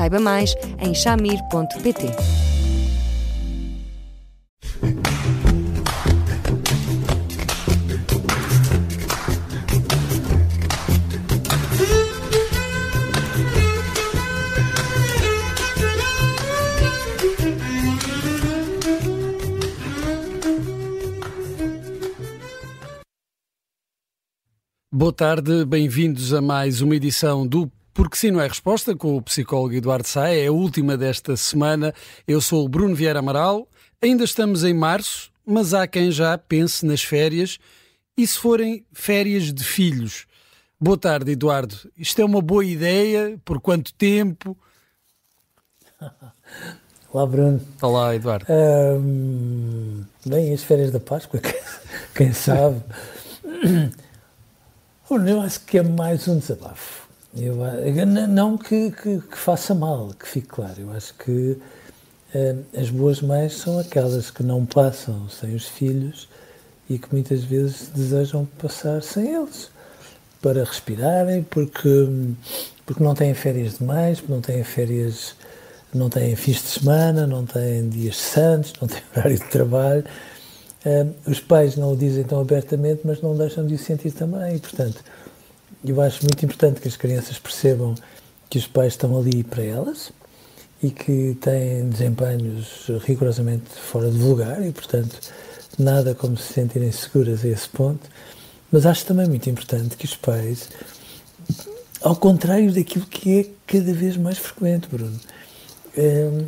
Saiba mais em chamir.pt. Boa tarde, bem-vindos a mais uma edição do porque sim, não é resposta, com o psicólogo Eduardo Saia, é a última desta semana. Eu sou o Bruno Vieira Amaral, ainda estamos em março, mas há quem já pense nas férias e se forem férias de filhos. Boa tarde, Eduardo. Isto é uma boa ideia? Por quanto tempo? Olá, Bruno. Olá, Eduardo. Um, bem, as férias da Páscoa, quem sabe? Eu acho que é mais um desabafo. Eu, não que, que, que, faça mal, que fique claro. Eu acho que uh, as boas mães são aquelas que não passam sem os filhos e que muitas vezes desejam passar sem eles para respirarem, porque, porque não têm férias demais, porque não têm férias, não têm fins de semana, não têm dias santos, não têm horário de trabalho. Uh, os pais não o dizem tão abertamente, mas não deixam de o sentir também. E, portanto, eu acho muito importante que as crianças percebam que os pais estão ali para elas e que têm desempenhos rigorosamente fora de lugar e, portanto, nada como se sentirem seguras a esse ponto. Mas acho também muito importante que os pais, ao contrário daquilo que é cada vez mais frequente, Bruno, eh,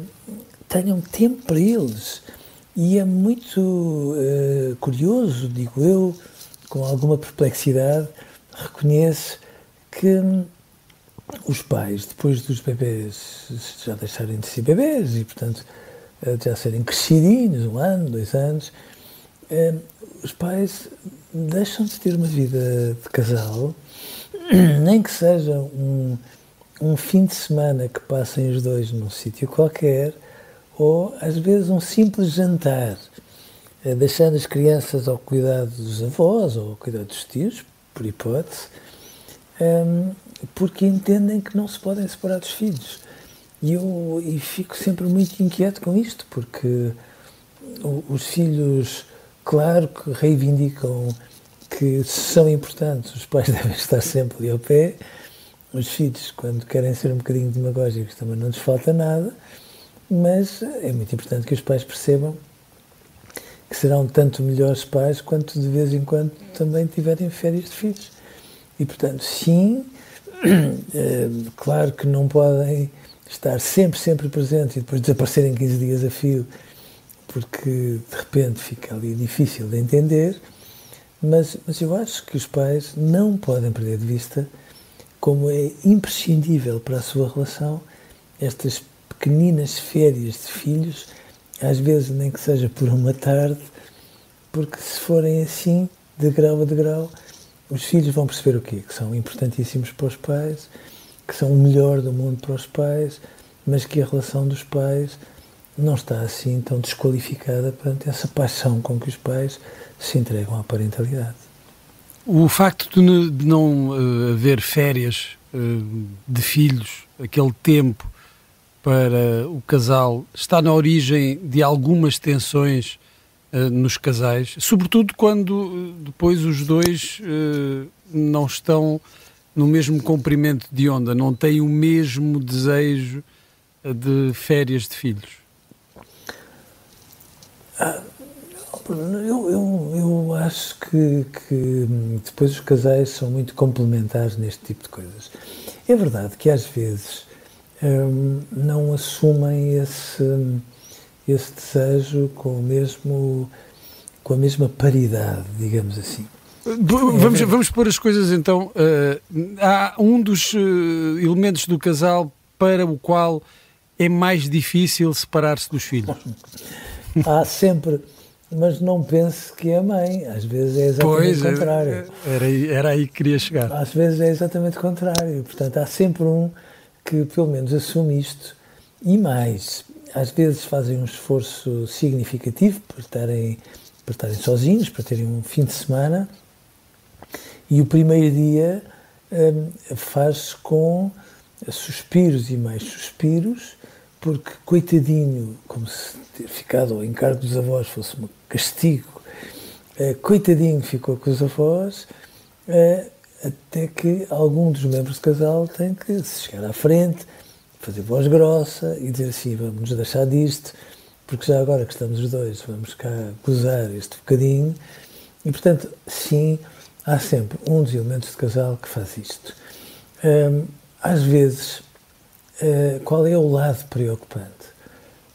tenham tempo para eles. E é muito uh, curioso, digo eu, com alguma perplexidade, reconheço que os pais, depois dos bebês já deixarem de ser bebês e, portanto, eh, já serem crescidinhos, um ano, dois anos, eh, os pais deixam de ter uma vida de casal, nem que seja um, um fim de semana que passem os dois num sítio qualquer, ou às vezes um simples jantar, eh, deixando as crianças ao cuidado dos avós ou ao cuidado dos tios, por hipótese, um, porque entendem que não se podem separar dos filhos. E eu e fico sempre muito inquieto com isto, porque os filhos, claro que reivindicam que são importantes, os pais devem estar sempre ali ao pé. Os filhos, quando querem ser um bocadinho demagógicos, também não lhes falta nada, mas é muito importante que os pais percebam que serão tanto melhores pais quanto de vez em quando também tiverem férias de filhos. E, portanto, sim, é, claro que não podem estar sempre, sempre presentes e depois desaparecerem 15 dias a fio, porque de repente fica ali difícil de entender, mas, mas eu acho que os pais não podem perder de vista como é imprescindível para a sua relação estas pequeninas férias de filhos às vezes nem que seja por uma tarde, porque se forem assim, de grau a degrau, os filhos vão perceber o quê? Que são importantíssimos para os pais, que são o melhor do mundo para os pais, mas que a relação dos pais não está assim tão desqualificada perante essa paixão com que os pais se entregam à parentalidade. O facto de não uh, haver férias uh, de filhos, aquele tempo para o casal está na origem de algumas tensões uh, nos casais, sobretudo quando uh, depois os dois uh, não estão no mesmo comprimento de onda, não têm o mesmo desejo de férias de filhos. Eu, eu, eu acho que, que depois os casais são muito complementares neste tipo de coisas. É verdade que às vezes não assumem esse, esse desejo com, o mesmo, com a mesma paridade, digamos assim. Vamos, vamos pôr as coisas então. Uh, há um dos uh, elementos do casal para o qual é mais difícil separar-se dos filhos? Há sempre, mas não pense que é a mãe. Às vezes é exatamente pois, o é, contrário. Era, era aí que queria chegar. Às vezes é exatamente o contrário. Portanto, há sempre um que pelo menos assume isto e mais. Às vezes fazem um esforço significativo por estarem, por estarem sozinhos, para terem um fim de semana e o primeiro dia um, faz com suspiros e mais suspiros, porque, coitadinho, como se ter ficado ao encargo dos avós fosse um castigo, uh, coitadinho ficou com os avós, uh, até que algum dos membros do casal tem que se chegar à frente, fazer voz grossa e dizer assim: vamos nos deixar disto, porque já agora que estamos os dois, vamos cá gozar este bocadinho. E, portanto, sim, há sempre um dos elementos de casal que faz isto. Um, às vezes, uh, qual é o lado preocupante?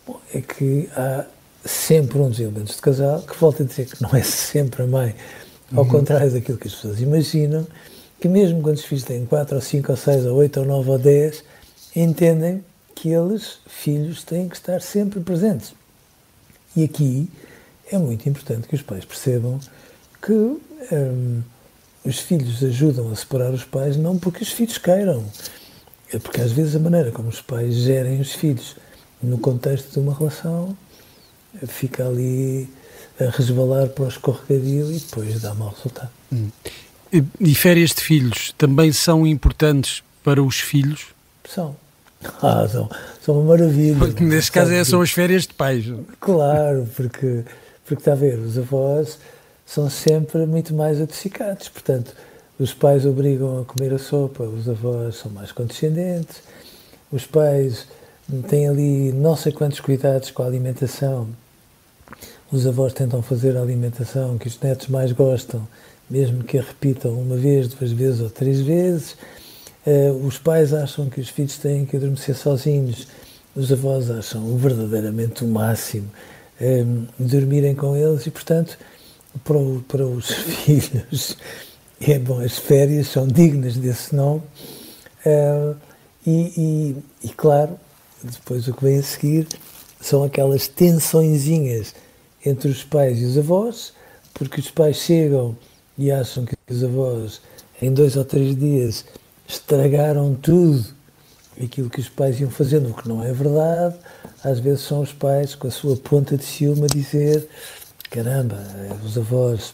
Bom, é que há sempre um dos elementos de casal que volta a dizer que não é sempre a mãe, ao uhum. contrário daquilo que as pessoas imaginam, que mesmo quando os filhos têm 4 ou 5 ou 6 ou 8 ou 9 ou 10, entendem que eles, filhos, têm que estar sempre presentes. E aqui é muito importante que os pais percebam que um, os filhos ajudam a separar os pais não porque os filhos queiram, é porque às vezes a maneira como os pais gerem os filhos no contexto de uma relação fica ali a resvalar para o escorregadio e depois dá mau resultado. Hum. E, e férias de filhos também são importantes para os filhos? São. Ah, são, são uma maravilha. Porque neste caso é, são as férias de pais. Claro, porque, porque está a ver, os avós são sempre muito mais adocicados. Portanto, os pais obrigam a comer a sopa, os avós são mais condescendentes, os pais têm ali não sei quantos cuidados com a alimentação. Os avós tentam fazer a alimentação que os netos mais gostam, mesmo que a repitam uma vez, duas vezes ou três vezes. Uh, os pais acham que os filhos têm que adormecer sozinhos, os avós acham verdadeiramente o máximo eh, dormirem com eles e, portanto, para, o, para os filhos. É bom, as férias são dignas desse nome. Uh, e, e, e, claro, depois o que vem a seguir são aquelas tensõezinhas entre os pais e os avós, porque os pais chegam e acham que os avós, em dois ou três dias, estragaram tudo aquilo que os pais iam fazendo, o que não é verdade. Às vezes são os pais, com a sua ponta de ciúme, a dizer caramba, os avós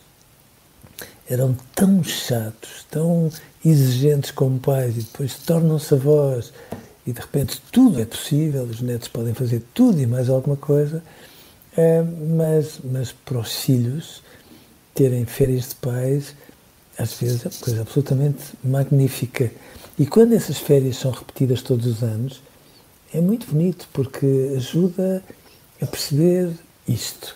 eram tão chatos, tão exigentes como pais e depois tornam-se avós e de repente tudo é possível, os netos podem fazer tudo e mais alguma coisa, mas, mas para os filhos terem férias de pais às vezes é uma coisa absolutamente magnífica. E quando essas férias são repetidas todos os anos, é muito bonito porque ajuda a perceber isto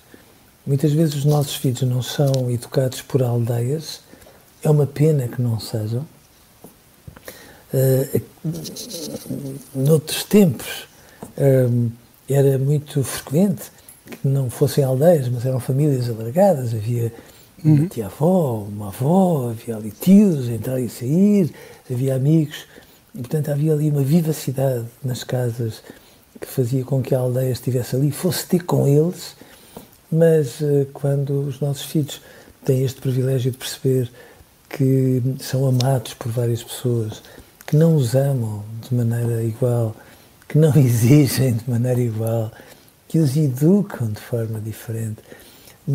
Muitas vezes os nossos filhos não são educados por aldeias, é uma pena que não sejam. Uh, noutros tempos uh, era muito frequente que não fossem aldeias, mas eram famílias alargadas, havia uhum. uma tia-avó, uma avó, havia ali tios, entrar e sair, havia amigos, e, portanto havia ali uma vivacidade nas casas que fazia com que a aldeia estivesse ali, fosse ter com eles. Mas eh, quando os nossos filhos têm este privilégio de perceber que são amados por várias pessoas, que não os amam de maneira igual, que não exigem de maneira igual, que os educam de forma diferente,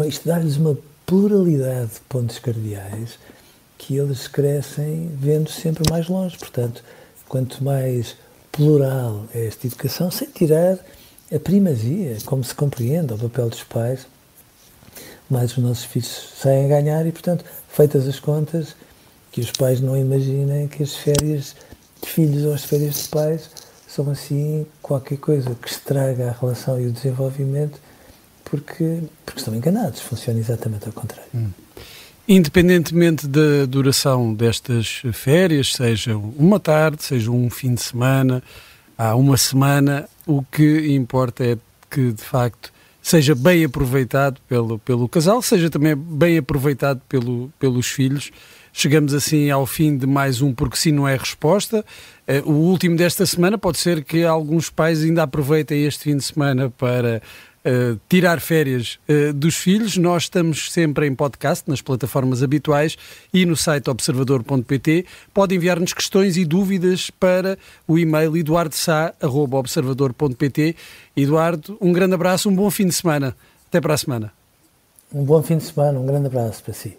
isto dá-lhes uma pluralidade de pontos cardeais que eles crescem vendo sempre mais longe. Portanto, quanto mais plural é esta educação, sem tirar a primazia, como se compreende, o papel dos pais, mais os nossos filhos saem a ganhar e, portanto, feitas as contas, que os pais não imaginem que as férias de filhos ou as férias de pais são assim qualquer coisa que estraga a relação e o desenvolvimento, porque, porque estão enganados, funciona exatamente ao contrário. Hum. Independentemente da duração destas férias, seja uma tarde, seja um fim de semana, há uma semana, o que importa é que, de facto, seja bem aproveitado pelo, pelo casal, seja também bem aproveitado pelo, pelos filhos. Chegamos assim ao fim de mais um Porque Sim Não É Resposta. Uh, o último desta semana pode ser que alguns pais ainda aproveitem este fim de semana para Uh, tirar férias uh, dos filhos. Nós estamos sempre em podcast, nas plataformas habituais e no site observador.pt. Pode enviar-nos questões e dúvidas para o e-mail eduardosá.observador.pt. Eduardo, um grande abraço, um bom fim de semana. Até para a semana. Um bom fim de semana, um grande abraço para si.